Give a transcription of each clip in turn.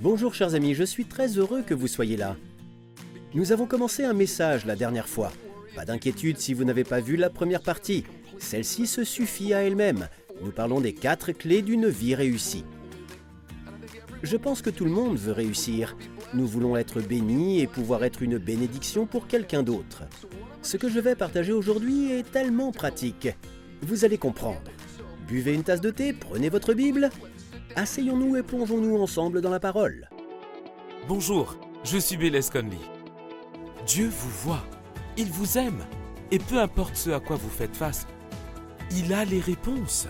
Bonjour chers amis, je suis très heureux que vous soyez là. Nous avons commencé un message la dernière fois. Pas d'inquiétude si vous n'avez pas vu la première partie. Celle-ci se suffit à elle-même. Nous parlons des quatre clés d'une vie réussie. Je pense que tout le monde veut réussir. Nous voulons être bénis et pouvoir être une bénédiction pour quelqu'un d'autre. Ce que je vais partager aujourd'hui est tellement pratique. Vous allez comprendre. Buvez une tasse de thé, prenez votre Bible. Asseyons-nous et plongeons-nous ensemble dans la parole. Bonjour, je suis Bélès Conley. Dieu vous voit, il vous aime, et peu importe ce à quoi vous faites face, il a les réponses.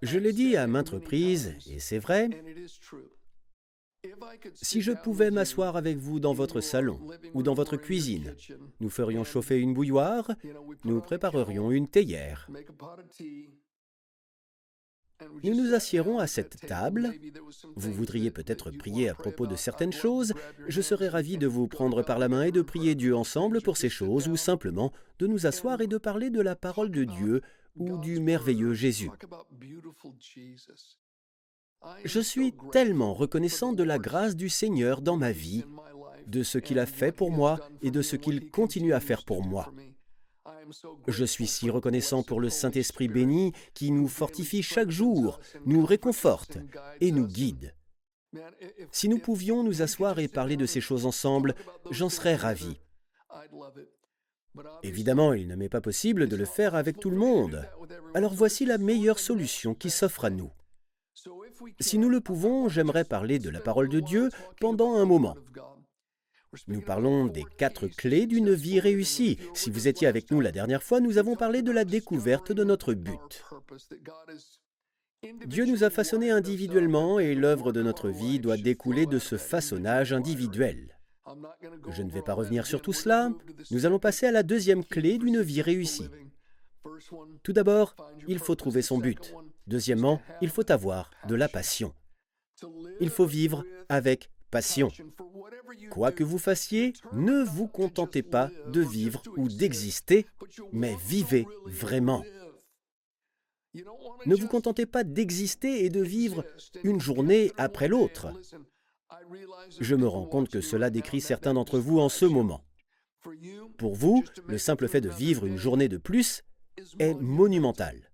Je l'ai dit à maintes reprises, et c'est vrai, si je pouvais m'asseoir avec vous dans votre salon ou dans votre cuisine, nous ferions chauffer une bouilloire, nous préparerions une théière. Nous nous assiérons à cette table. Vous voudriez peut-être prier à propos de certaines choses. Je serais ravi de vous prendre par la main et de prier Dieu ensemble pour ces choses, ou simplement de nous asseoir et de parler de la parole de Dieu ou du merveilleux Jésus. Je suis tellement reconnaissant de la grâce du Seigneur dans ma vie, de ce qu'il a fait pour moi et de ce qu'il continue à faire pour moi. Je suis si reconnaissant pour le Saint-Esprit béni qui nous fortifie chaque jour, nous réconforte et nous guide. Si nous pouvions nous asseoir et parler de ces choses ensemble, j'en serais ravi. Évidemment, il ne m'est pas possible de le faire avec tout le monde. Alors voici la meilleure solution qui s'offre à nous. Si nous le pouvons, j'aimerais parler de la parole de Dieu pendant un moment. Nous parlons des quatre clés d'une vie réussie. Si vous étiez avec nous la dernière fois, nous avons parlé de la découverte de notre but. Dieu nous a façonnés individuellement et l'œuvre de notre vie doit découler de ce façonnage individuel. Je ne vais pas revenir sur tout cela. Nous allons passer à la deuxième clé d'une vie réussie. Tout d'abord, il faut trouver son but. Deuxièmement, il faut avoir de la passion. Il faut vivre avec passion. Quoi que vous fassiez, ne vous contentez pas de vivre ou d'exister, mais vivez vraiment. Ne vous contentez pas d'exister et de vivre une journée après l'autre. Je me rends compte que cela décrit certains d'entre vous en ce moment. Pour vous, le simple fait de vivre une journée de plus est monumental.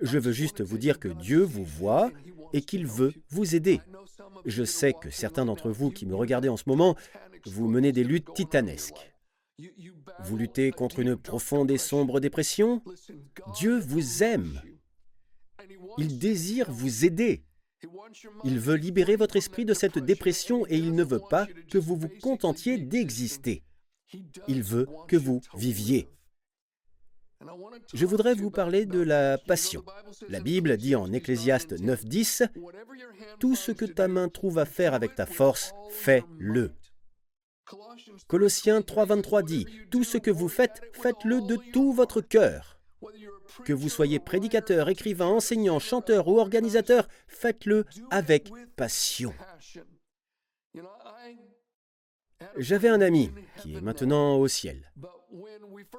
Je veux juste vous dire que Dieu vous voit et qu'il veut vous aider. Je sais que certains d'entre vous qui me regardez en ce moment, vous menez des luttes titanesques. Vous luttez contre une profonde et sombre dépression. Dieu vous aime. Il désire vous aider. Il veut libérer votre esprit de cette dépression et il ne veut pas que vous vous contentiez d'exister. Il veut que vous viviez. Je voudrais vous parler de la passion. La Bible dit en Ecclésiaste 9.10, Tout ce que ta main trouve à faire avec ta force, fais-le. Colossiens 3.23 dit, Tout ce que vous faites, faites-le de tout votre cœur. Que vous soyez prédicateur, écrivain, enseignant, chanteur ou organisateur, faites-le avec passion. J'avais un ami qui est maintenant au ciel.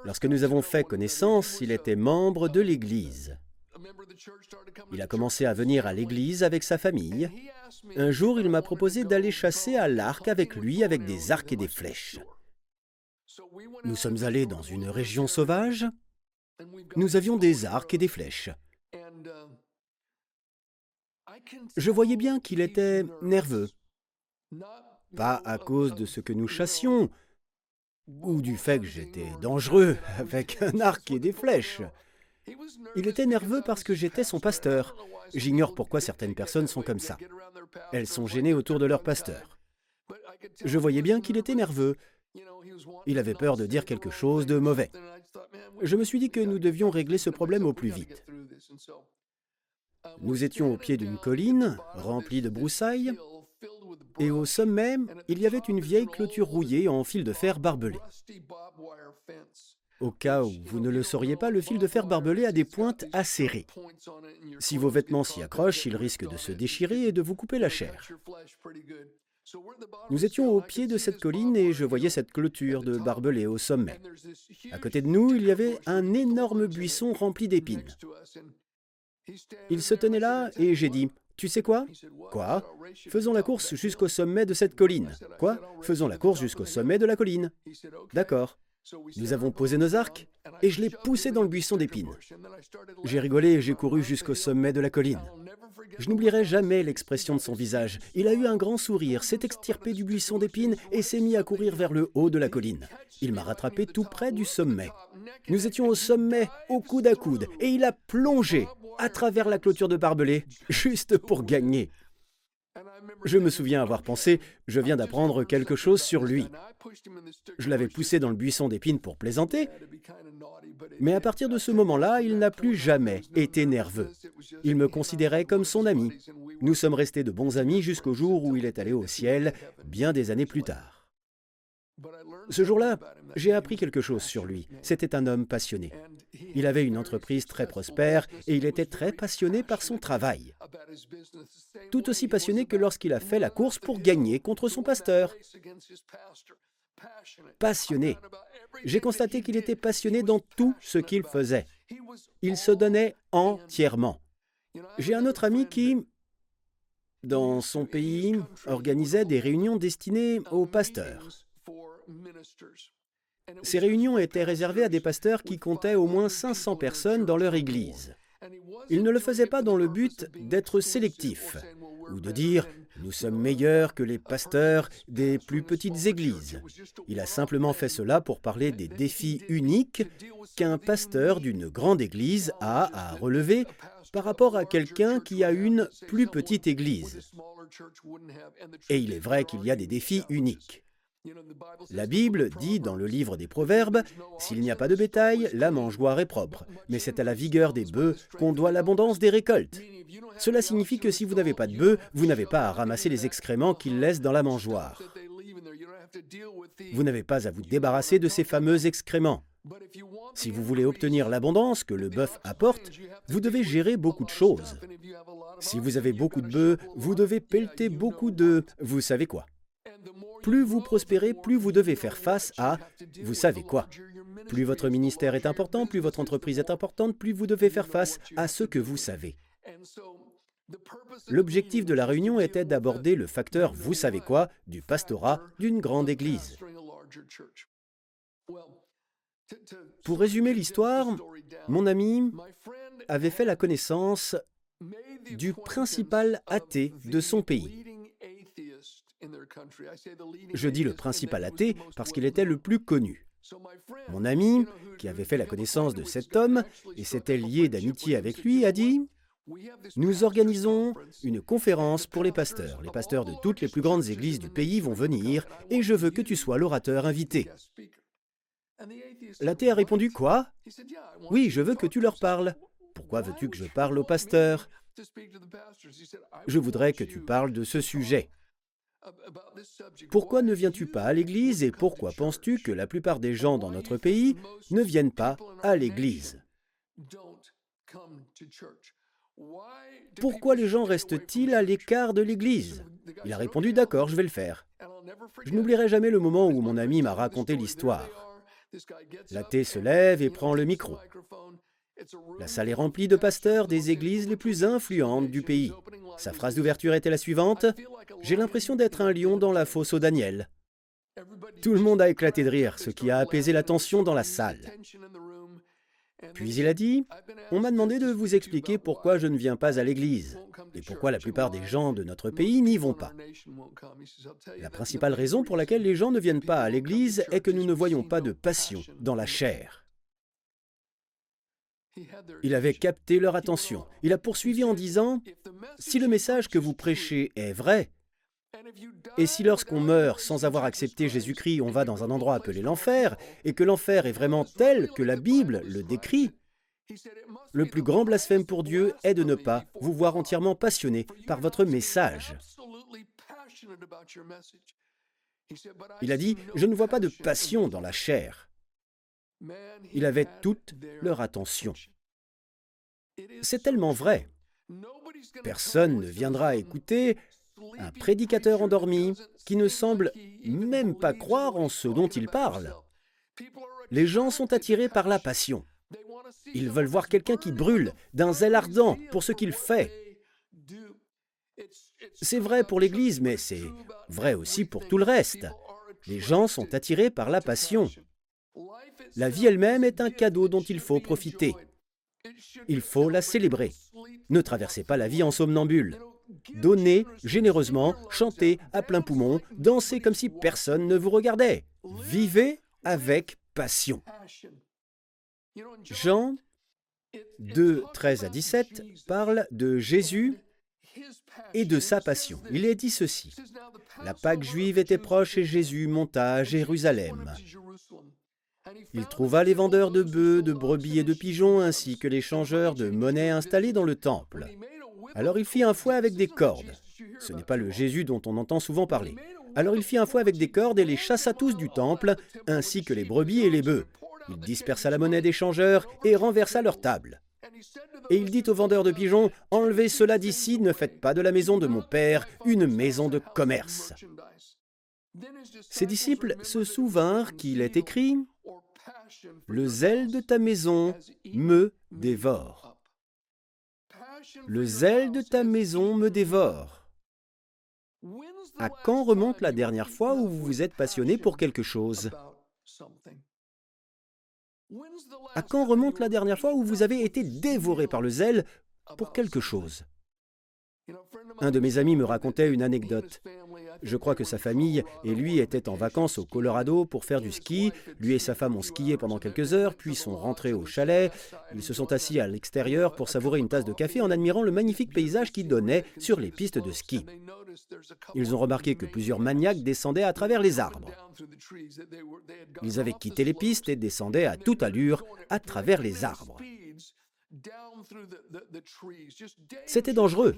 Lorsque nous avons fait connaissance, il était membre de l'Église. Il a commencé à venir à l'Église avec sa famille. Un jour, il m'a proposé d'aller chasser à l'arc avec lui avec des arcs et des flèches. Nous sommes allés dans une région sauvage. Nous avions des arcs et des flèches. Je voyais bien qu'il était nerveux. Pas à cause de ce que nous chassions, ou du fait que j'étais dangereux avec un arc et des flèches. Il était nerveux parce que j'étais son pasteur. J'ignore pourquoi certaines personnes sont comme ça. Elles sont gênées autour de leur pasteur. Je voyais bien qu'il était nerveux. Il avait peur de dire quelque chose de mauvais. Je me suis dit que nous devions régler ce problème au plus vite. Nous étions au pied d'une colline remplie de broussailles et au sommet, il y avait une vieille clôture rouillée en fil de fer barbelé. Au cas où vous ne le sauriez pas, le fil de fer barbelé a des pointes acérées. Si vos vêtements s'y accrochent, ils risquent de se déchirer et de vous couper la chair. Nous étions au pied de cette colline et je voyais cette clôture de barbelé au sommet. À côté de nous, il y avait un énorme buisson rempli d'épines. Il se tenait là et j'ai dit, tu sais quoi Quoi Faisons la course jusqu'au sommet de cette colline. Quoi Faisons la course jusqu'au sommet de la colline. D'accord. Nous avons posé nos arcs et je l'ai poussé dans le buisson d'épines. J'ai rigolé et j'ai couru jusqu'au sommet de la colline. Je n'oublierai jamais l'expression de son visage. Il a eu un grand sourire, s'est extirpé du buisson d'épines et s'est mis à courir vers le haut de la colline. Il m'a rattrapé tout près du sommet. Nous étions au sommet, au coude à coude, et il a plongé à travers la clôture de barbelés, juste pour gagner. Je me souviens avoir pensé, je viens d'apprendre quelque chose sur lui. Je l'avais poussé dans le buisson d'épines pour plaisanter, mais à partir de ce moment-là, il n'a plus jamais été nerveux. Il me considérait comme son ami. Nous sommes restés de bons amis jusqu'au jour où il est allé au ciel, bien des années plus tard. Ce jour-là, j'ai appris quelque chose sur lui. C'était un homme passionné. Il avait une entreprise très prospère et il était très passionné par son travail. Tout aussi passionné que lorsqu'il a fait la course pour gagner contre son pasteur. Passionné. J'ai constaté qu'il était passionné dans tout ce qu'il faisait. Il se donnait entièrement. J'ai un autre ami qui, dans son pays, organisait des réunions destinées aux pasteurs. Ces réunions étaient réservées à des pasteurs qui comptaient au moins 500 personnes dans leur église. Il ne le faisait pas dans le but d'être sélectif ou de dire nous sommes meilleurs que les pasteurs des plus petites églises. Il a simplement fait cela pour parler des défis uniques qu'un pasteur d'une grande église a à relever par rapport à quelqu'un qui a une plus petite église. Et il est vrai qu'il y a des défis uniques. La Bible dit dans le livre des Proverbes, S'il n'y a pas de bétail, la mangeoire est propre, mais c'est à la vigueur des bœufs qu'on doit l'abondance des récoltes. Cela signifie que si vous n'avez pas de bœufs, vous n'avez pas à ramasser les excréments qu'ils laissent dans la mangeoire. Vous n'avez pas à vous débarrasser de ces fameux excréments. Si vous voulez obtenir l'abondance que le bœuf apporte, vous devez gérer beaucoup de choses. Si vous avez beaucoup de bœufs, vous devez pelleter beaucoup de... vous savez quoi? Plus vous prospérez, plus vous devez faire face à, vous savez quoi, plus votre ministère est important, plus votre entreprise est importante, plus vous devez faire face à ce que vous savez. L'objectif de la réunion était d'aborder le facteur vous savez quoi du pastorat d'une grande église. Pour résumer l'histoire, mon ami avait fait la connaissance du principal athée de son pays. Je dis le principal athée parce qu'il était le plus connu. Mon ami, qui avait fait la connaissance de cet homme et s'était lié d'amitié avec lui, a dit Nous organisons une conférence pour les pasteurs. Les pasteurs de toutes les plus grandes églises du pays vont venir et je veux que tu sois l'orateur invité. L'athée a répondu Quoi? Oui, je veux que tu leur parles. Pourquoi veux-tu que je parle aux pasteurs Je voudrais que tu parles de ce sujet. Pourquoi ne viens-tu pas à l'Église et pourquoi penses-tu que la plupart des gens dans notre pays ne viennent pas à l'Église? Pourquoi les gens restent-ils à l'écart de l'Église? Il a répondu D'accord, je vais le faire. Je n'oublierai jamais le moment où mon ami m'a raconté l'histoire. L'athée se lève et prend le micro. La salle est remplie de pasteurs des églises les plus influentes du pays. Sa phrase d'ouverture était la suivante J'ai l'impression d'être un lion dans la fosse au Daniel. Tout le monde a éclaté de rire, ce qui a apaisé la tension dans la salle. Puis il a dit On m'a demandé de vous expliquer pourquoi je ne viens pas à l'église et pourquoi la plupart des gens de notre pays n'y vont pas. La principale raison pour laquelle les gens ne viennent pas à l'église est que nous ne voyons pas de passion dans la chair. Il avait capté leur attention. Il a poursuivi en disant, Si le message que vous prêchez est vrai, et si lorsqu'on meurt sans avoir accepté Jésus-Christ, on va dans un endroit appelé l'enfer, et que l'enfer est vraiment tel que la Bible le décrit, le plus grand blasphème pour Dieu est de ne pas vous voir entièrement passionné par votre message. Il a dit, je ne vois pas de passion dans la chair. Il avait toute leur attention. C'est tellement vrai. Personne ne viendra écouter un prédicateur endormi qui ne semble même pas croire en ce dont il parle. Les gens sont attirés par la passion. Ils veulent voir quelqu'un qui brûle d'un zèle ardent pour ce qu'il fait. C'est vrai pour l'Église, mais c'est vrai aussi pour tout le reste. Les gens sont attirés par la passion. La vie elle-même est un cadeau dont il faut profiter. Il faut la célébrer. Ne traversez pas la vie en somnambule. Donnez généreusement, chantez à plein poumon, dansez comme si personne ne vous regardait. Vivez avec passion. Jean 2, 13 à 17 parle de Jésus et de sa passion. Il est dit ceci. La Pâque juive était proche et Jésus monta à Jérusalem. Il trouva les vendeurs de bœufs, de brebis et de pigeons, ainsi que les changeurs de monnaie installés dans le temple. Alors il fit un fouet avec des cordes. Ce n'est pas le Jésus dont on entend souvent parler. Alors il fit un fouet avec des cordes et les chassa tous du temple, ainsi que les brebis et les bœufs. Il dispersa la monnaie des changeurs et renversa leur table. Et il dit aux vendeurs de pigeons, Enlevez cela d'ici, ne faites pas de la maison de mon Père une maison de commerce. Ses disciples se souvinrent qu'il est écrit, Le zèle de ta maison me dévore. Le zèle de ta maison me dévore. À quand remonte la dernière fois où vous vous êtes passionné pour quelque chose? À quand remonte la dernière fois où vous avez été dévoré par le zèle pour quelque chose? Un de mes amis me racontait une anecdote. Je crois que sa famille et lui étaient en vacances au Colorado pour faire du ski. Lui et sa femme ont skié pendant quelques heures, puis sont rentrés au chalet. Ils se sont assis à l'extérieur pour savourer une tasse de café en admirant le magnifique paysage qui donnait sur les pistes de ski. Ils ont remarqué que plusieurs maniaques descendaient à travers les arbres. Ils avaient quitté les pistes et descendaient à toute allure à travers les arbres. C'était dangereux.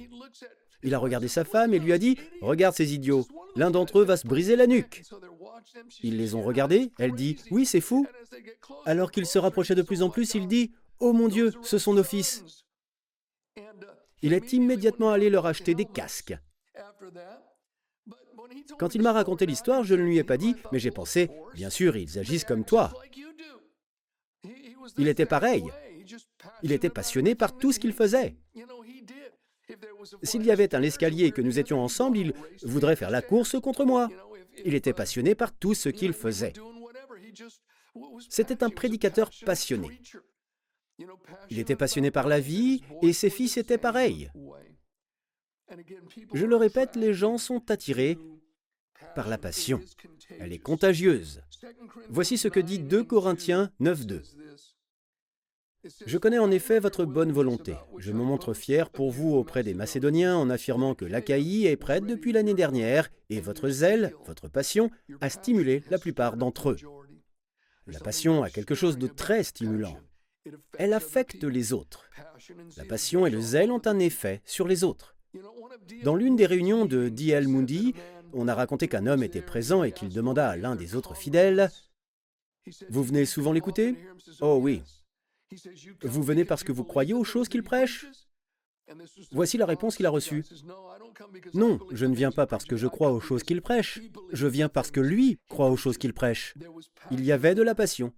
Il a regardé sa femme et lui a dit Regarde ces idiots, l'un d'entre eux va se briser la nuque. Ils les ont regardés, elle dit Oui, c'est fou. Alors qu'il se rapprochait de plus en plus, il dit Oh mon Dieu, ce sont nos fils. Il est immédiatement allé leur acheter des casques. Quand il m'a raconté l'histoire, je ne lui ai pas dit, mais j'ai pensé, bien sûr, ils agissent comme toi. Il était pareil. Il était passionné par tout ce qu'il faisait. S'il y avait un escalier et que nous étions ensemble, il voudrait faire la course contre moi. Il était passionné par tout ce qu'il faisait. C'était un prédicateur passionné. Il était passionné par la vie et ses fils étaient pareils. Je le répète, les gens sont attirés par la passion. Elle est contagieuse. Voici ce que dit 2 Corinthiens 9.2. Je connais en effet votre bonne volonté. Je me montre fier pour vous auprès des Macédoniens en affirmant que l'Achaïe est prête depuis l'année dernière et votre zèle, votre passion, a stimulé la plupart d'entre eux. La passion a quelque chose de très stimulant. Elle affecte les autres. La passion et le zèle ont un effet sur les autres. Dans l'une des réunions de D.L. Moody, on a raconté qu'un homme était présent et qu'il demanda à l'un des autres fidèles Vous venez souvent l'écouter? Oh oui. Vous venez parce que vous croyez aux choses qu'il prêche Voici la réponse qu'il a reçue. Non, je ne viens pas parce que je crois aux choses qu'il prêche. Je viens parce que lui croit aux choses qu'il prêche. Il y avait de la passion.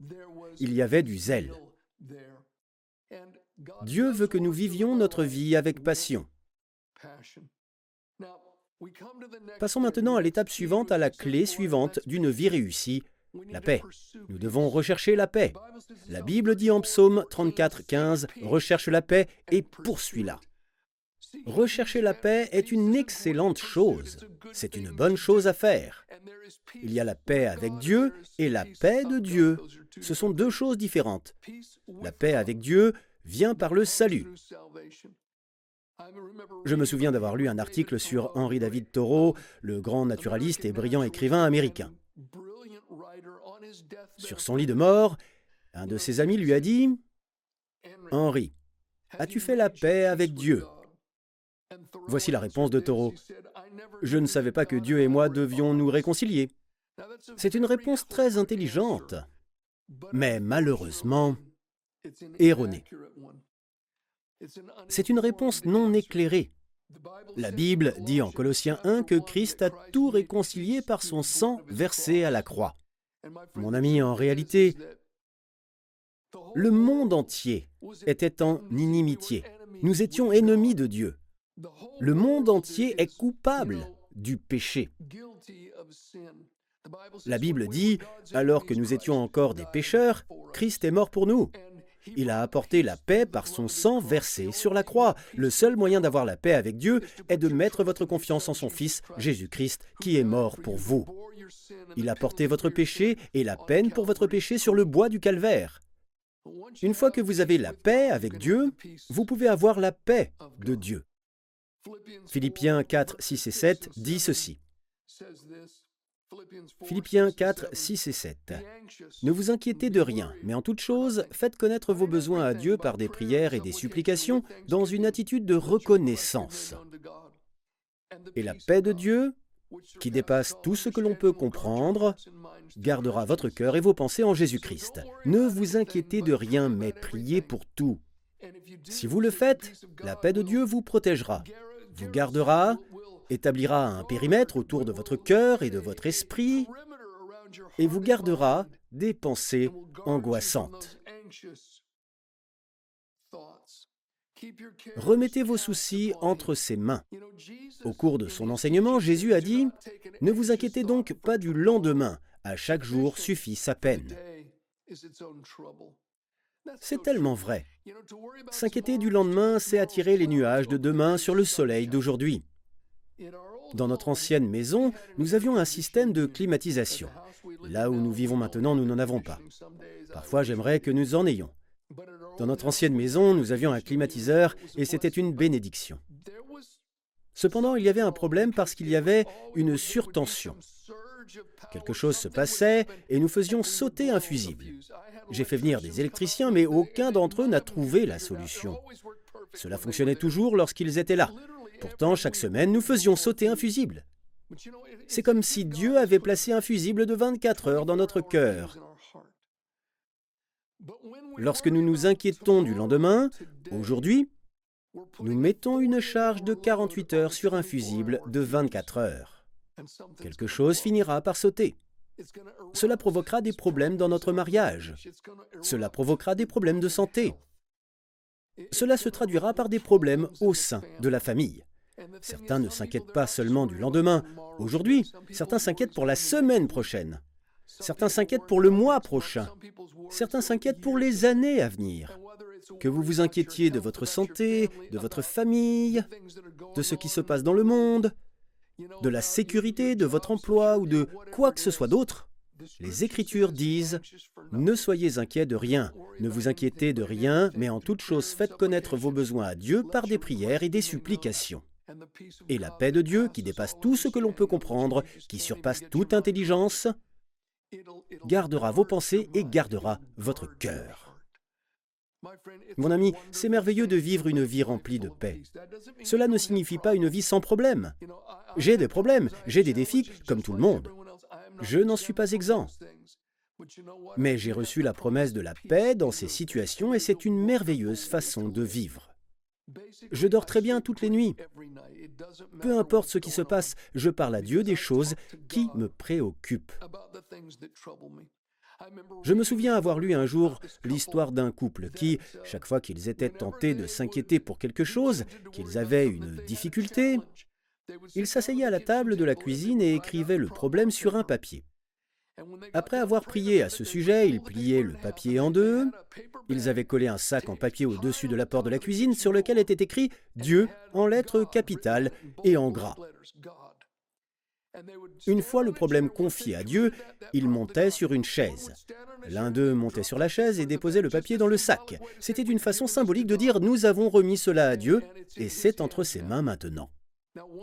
Il y avait du zèle. Dieu veut que nous vivions notre vie avec passion. Passons maintenant à l'étape suivante, à la clé suivante d'une vie réussie, la paix. Nous devons rechercher la paix. La Bible dit en psaume 34, 15, Recherche la paix et poursuis-la. Rechercher la paix est une excellente chose. C'est une bonne chose à faire. Il y a la paix avec Dieu et la paix de Dieu. Ce sont deux choses différentes. La paix avec Dieu vient par le salut. Je me souviens d'avoir lu un article sur Henri David Thoreau, le grand naturaliste et brillant écrivain américain. Sur son lit de mort, un de ses amis lui a dit Henri, as-tu fait la paix avec Dieu Voici la réponse de Thoreau. Je ne savais pas que Dieu et moi devions nous réconcilier. C'est une réponse très intelligente, mais malheureusement erronée. C'est une réponse non éclairée. La Bible dit en Colossiens 1 que Christ a tout réconcilié par son sang versé à la croix. Mon ami, en réalité, Le monde entier était en inimitié. Nous étions ennemis de Dieu. Le monde entier est coupable du péché. La Bible dit, alors que nous étions encore des pécheurs, Christ est mort pour nous. Il a apporté la paix par son sang versé sur la croix. Le seul moyen d'avoir la paix avec Dieu est de mettre votre confiance en son Fils, Jésus-Christ, qui est mort pour vous. Il a porté votre péché et la peine pour votre péché sur le bois du calvaire. Une fois que vous avez la paix avec Dieu, vous pouvez avoir la paix de Dieu. Philippiens 4, 6 et 7 dit ceci. Philippiens 4, 6 et 7. Ne vous inquiétez de rien, mais en toute chose, faites connaître vos besoins à Dieu par des prières et des supplications dans une attitude de reconnaissance. Et la paix de Dieu, qui dépasse tout ce que l'on peut comprendre, gardera votre cœur et vos pensées en Jésus-Christ. Ne vous inquiétez de rien, mais priez pour tout. Si vous le faites, la paix de Dieu vous protégera, vous gardera, établira un périmètre autour de votre cœur et de votre esprit, et vous gardera des pensées angoissantes. Remettez vos soucis entre ses mains. Au cours de son enseignement, Jésus a dit, Ne vous inquiétez donc pas du lendemain, à chaque jour suffit sa peine. C'est tellement vrai. S'inquiéter du lendemain, c'est attirer les nuages de demain sur le soleil d'aujourd'hui. Dans notre ancienne maison, nous avions un système de climatisation. Là où nous vivons maintenant, nous n'en avons pas. Parfois, j'aimerais que nous en ayons. Dans notre ancienne maison, nous avions un climatiseur et c'était une bénédiction. Cependant, il y avait un problème parce qu'il y avait une surtension. Quelque chose se passait et nous faisions sauter un fusible. J'ai fait venir des électriciens, mais aucun d'entre eux n'a trouvé la solution. Cela fonctionnait toujours lorsqu'ils étaient là. Pourtant, chaque semaine, nous faisions sauter un fusible. C'est comme si Dieu avait placé un fusible de 24 heures dans notre cœur. Lorsque nous nous inquiétons du lendemain, aujourd'hui, nous mettons une charge de 48 heures sur un fusible de 24 heures. Quelque chose finira par sauter. Cela provoquera des problèmes dans notre mariage. Cela provoquera des problèmes de santé. Cela se traduira par des problèmes au sein de la famille. Certains ne s'inquiètent pas seulement du lendemain. Aujourd'hui, certains s'inquiètent pour la semaine prochaine. Certains s'inquiètent pour le mois prochain. Certains s'inquiètent pour les années à venir. Que vous vous inquiétiez de votre santé, de votre famille, de ce qui se passe dans le monde, de la sécurité de votre emploi ou de quoi que ce soit d'autre, les Écritures disent ⁇ Ne soyez inquiets de rien, ne vous inquiétez de rien, mais en toute chose faites connaître vos besoins à Dieu par des prières et des supplications. Et la paix de Dieu, qui dépasse tout ce que l'on peut comprendre, qui surpasse toute intelligence, gardera vos pensées et gardera votre cœur. Mon ami, c'est merveilleux de vivre une vie remplie de paix. Cela ne signifie pas une vie sans problème. J'ai des problèmes, j'ai des défis, comme tout le monde. Je n'en suis pas exempt. Mais j'ai reçu la promesse de la paix dans ces situations et c'est une merveilleuse façon de vivre. Je dors très bien toutes les nuits. Peu importe ce qui se passe, je parle à Dieu des choses qui me préoccupent. Je me souviens avoir lu un jour l'histoire d'un couple qui, chaque fois qu'ils étaient tentés de s'inquiéter pour quelque chose, qu'ils avaient une difficulté, ils s'asseyaient à la table de la cuisine et écrivaient le problème sur un papier. Après avoir prié à ce sujet, ils pliaient le papier en deux. Ils avaient collé un sac en papier au-dessus de la porte de la cuisine sur lequel était écrit Dieu en lettres capitales et en gras. Une fois le problème confié à Dieu, ils montaient sur une chaise. L'un d'eux montait sur la chaise et déposait le papier dans le sac. C'était une façon symbolique de dire Nous avons remis cela à Dieu et c'est entre ses mains maintenant.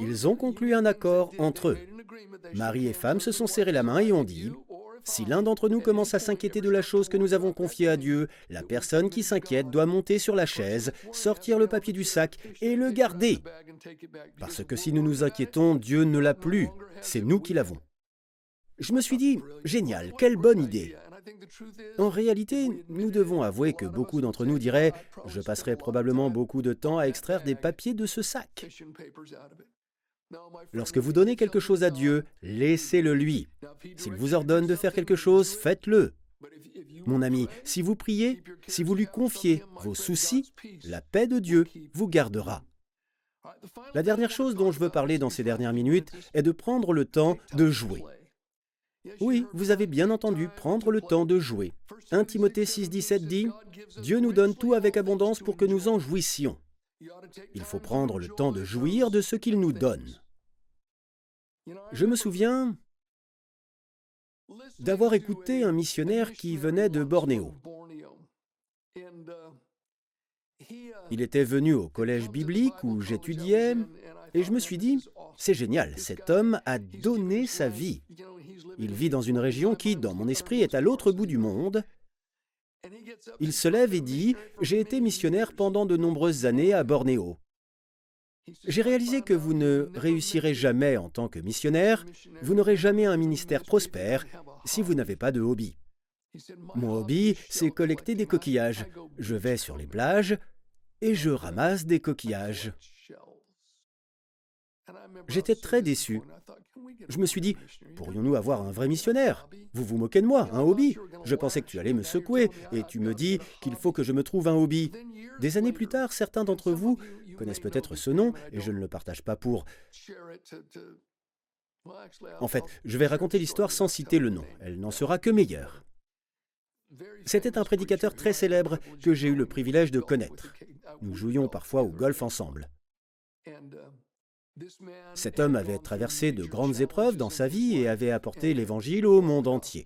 Ils ont conclu un accord entre eux. Marie et femme se sont serrés la main et ont dit, si l'un d'entre nous commence à s'inquiéter de la chose que nous avons confiée à Dieu, la personne qui s'inquiète doit monter sur la chaise, sortir le papier du sac et le garder. Parce que si nous nous inquiétons, Dieu ne l'a plus, c'est nous qui l'avons. Je me suis dit, génial, quelle bonne idée. En réalité, nous devons avouer que beaucoup d'entre nous diraient, je passerai probablement beaucoup de temps à extraire des papiers de ce sac. Lorsque vous donnez quelque chose à Dieu, laissez-le lui. S'il vous ordonne de faire quelque chose, faites-le. Mon ami, si vous priez, si vous lui confiez vos soucis, la paix de Dieu vous gardera. La dernière chose dont je veux parler dans ces dernières minutes est de prendre le temps de jouer. Oui, vous avez bien entendu, prendre le temps de jouer. 1 Timothée 6,17 dit Dieu nous donne tout avec abondance pour que nous en jouissions. Il faut prendre le temps de jouir de ce qu'il nous donne. Je me souviens d'avoir écouté un missionnaire qui venait de Bornéo. Il était venu au collège biblique où j'étudiais et je me suis dit, c'est génial, cet homme a donné sa vie. Il vit dans une région qui, dans mon esprit, est à l'autre bout du monde. Il se lève et dit, j'ai été missionnaire pendant de nombreuses années à Bornéo. J'ai réalisé que vous ne réussirez jamais en tant que missionnaire, vous n'aurez jamais un ministère prospère si vous n'avez pas de hobby. Mon hobby, c'est collecter des coquillages. Je vais sur les plages et je ramasse des coquillages. J'étais très déçu. Je me suis dit, pourrions-nous avoir un vrai missionnaire? Vous vous moquez de moi, un hobby Je pensais que tu allais me secouer, et tu me dis qu'il faut que je me trouve un hobby. Des années plus tard, certains d'entre vous connaissent peut-être ce nom, et je ne le partage pas pour... En fait, je vais raconter l'histoire sans citer le nom. Elle n'en sera que meilleure. C'était un prédicateur très célèbre que j'ai eu le privilège de connaître. Nous jouions parfois au golf ensemble. Cet homme avait traversé de grandes épreuves dans sa vie et avait apporté l'Évangile au monde entier.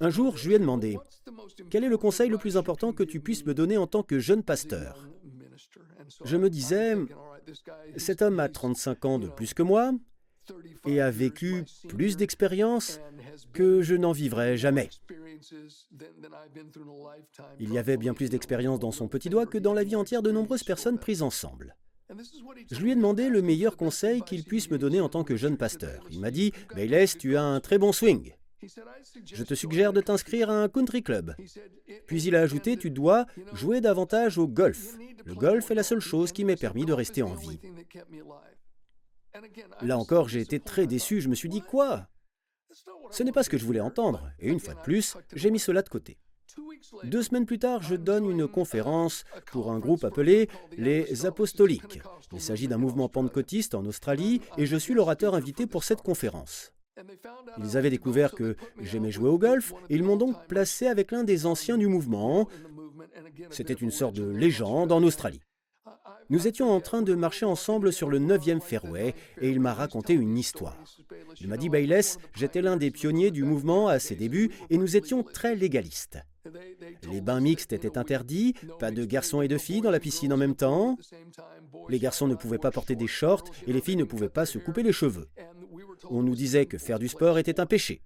Un jour, je lui ai demandé, quel est le conseil le plus important que tu puisses me donner en tant que jeune pasteur? Je me disais, cet homme a 35 ans de plus que moi et a vécu plus d'expériences que je n'en vivrai jamais. Il y avait bien plus d'expérience dans son petit doigt que dans la vie entière de nombreuses personnes prises ensemble. Je lui ai demandé le meilleur conseil qu'il puisse me donner en tant que jeune pasteur. Il m'a dit Bayless, tu as un très bon swing. Je te suggère de t'inscrire à un country club. Puis il a ajouté Tu dois jouer davantage au golf. Le golf est la seule chose qui m'ait permis de rester en vie. Là encore, j'ai été très déçu. Je me suis dit Quoi? Ce n'est pas ce que je voulais entendre. Et une fois de plus, j'ai mis cela de côté. Deux semaines plus tard, je donne une conférence pour un groupe appelé les Apostoliques. Il s'agit d'un mouvement pentecôtiste en Australie et je suis l'orateur invité pour cette conférence. Ils avaient découvert que j'aimais jouer au golf et ils m'ont donc placé avec l'un des anciens du mouvement. C'était une sorte de légende en Australie. Nous étions en train de marcher ensemble sur le 9e fairway et il m'a raconté une histoire. Il m'a dit Bayless, j'étais l'un des pionniers du mouvement à ses débuts et nous étions très légalistes. Les bains mixtes étaient interdits, pas de garçons et de filles dans la piscine en même temps. Les garçons ne pouvaient pas porter des shorts et les filles ne pouvaient pas se couper les cheveux. On nous disait que faire du sport était un péché.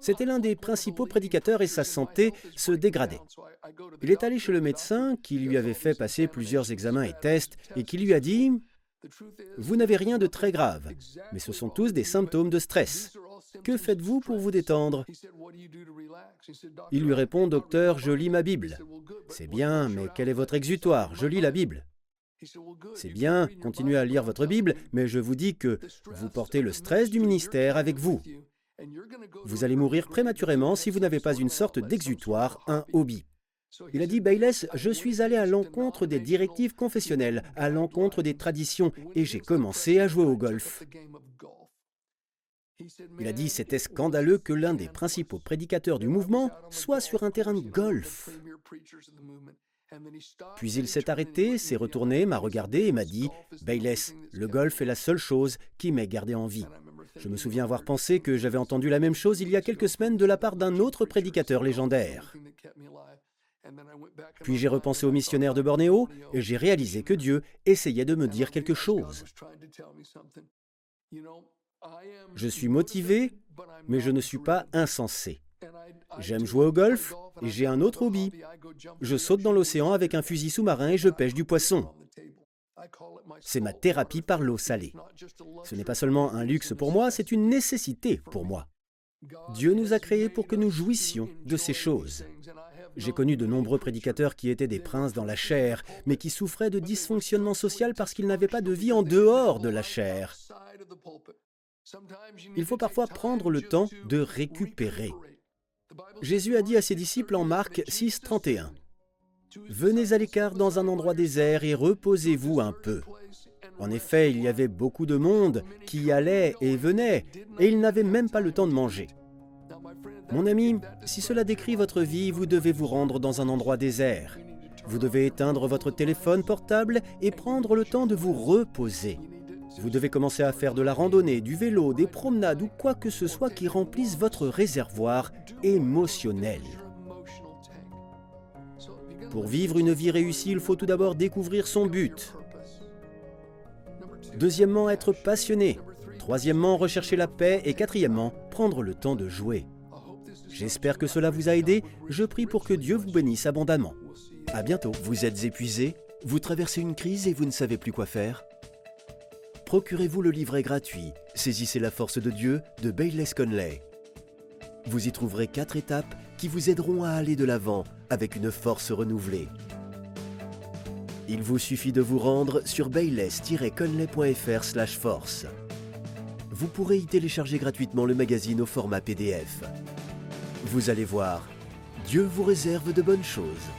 C'était l'un des principaux prédicateurs et sa santé se dégradait. Il est allé chez le médecin qui lui avait fait passer plusieurs examens et tests et qui lui a dit Vous n'avez rien de très grave, mais ce sont tous des symptômes de stress. Que faites-vous pour vous détendre? Il lui répond Docteur, je lis ma Bible. C'est bien, mais quel est votre exutoire? Je lis la Bible. C'est bien, continuez à lire votre Bible, mais je vous dis que vous portez le stress du ministère avec vous. Vous allez mourir prématurément si vous n'avez pas une sorte d'exutoire, un hobby. Il a dit, Bayless, je suis allé à l'encontre des directives confessionnelles, à l'encontre des traditions, et j'ai commencé à jouer au golf. Il a dit, c'était scandaleux que l'un des principaux prédicateurs du mouvement soit sur un terrain de golf. Puis il s'est arrêté, s'est retourné, m'a regardé et m'a dit, Bayless, le golf est la seule chose qui m'ait gardé en vie. Je me souviens avoir pensé que j'avais entendu la même chose il y a quelques semaines de la part d'un autre prédicateur légendaire. Puis j'ai repensé au missionnaire de Bornéo et j'ai réalisé que Dieu essayait de me dire quelque chose. Je suis motivé, mais je ne suis pas insensé. J'aime jouer au golf et j'ai un autre hobby. Je saute dans l'océan avec un fusil sous-marin et je pêche du poisson. C'est ma thérapie par l'eau salée. Ce n'est pas seulement un luxe pour moi, c'est une nécessité pour moi. Dieu nous a créés pour que nous jouissions de ces choses. J'ai connu de nombreux prédicateurs qui étaient des princes dans la chair, mais qui souffraient de dysfonctionnement social parce qu'ils n'avaient pas de vie en dehors de la chair. Il faut parfois prendre le temps de récupérer. Jésus a dit à ses disciples en Marc 6, 31, Venez à l'écart dans un endroit désert et reposez-vous un peu. En effet, il y avait beaucoup de monde qui allait et venait, et ils n'avaient même pas le temps de manger. Mon ami, si cela décrit votre vie, vous devez vous rendre dans un endroit désert. Vous devez éteindre votre téléphone portable et prendre le temps de vous reposer. Vous devez commencer à faire de la randonnée, du vélo, des promenades ou quoi que ce soit qui remplisse votre réservoir émotionnel. Pour vivre une vie réussie, il faut tout d'abord découvrir son but. Deuxièmement, être passionné. Troisièmement, rechercher la paix. Et quatrièmement, prendre le temps de jouer. J'espère que cela vous a aidé. Je prie pour que Dieu vous bénisse abondamment. À bientôt. Vous êtes épuisé Vous traversez une crise et vous ne savez plus quoi faire Procurez-vous le livret gratuit Saisissez la force de Dieu de Bayless Conley. Vous y trouverez quatre étapes qui vous aideront à aller de l'avant avec une force renouvelée. Il vous suffit de vous rendre sur bayless-conley.fr force. Vous pourrez y télécharger gratuitement le magazine au format PDF. Vous allez voir, Dieu vous réserve de bonnes choses.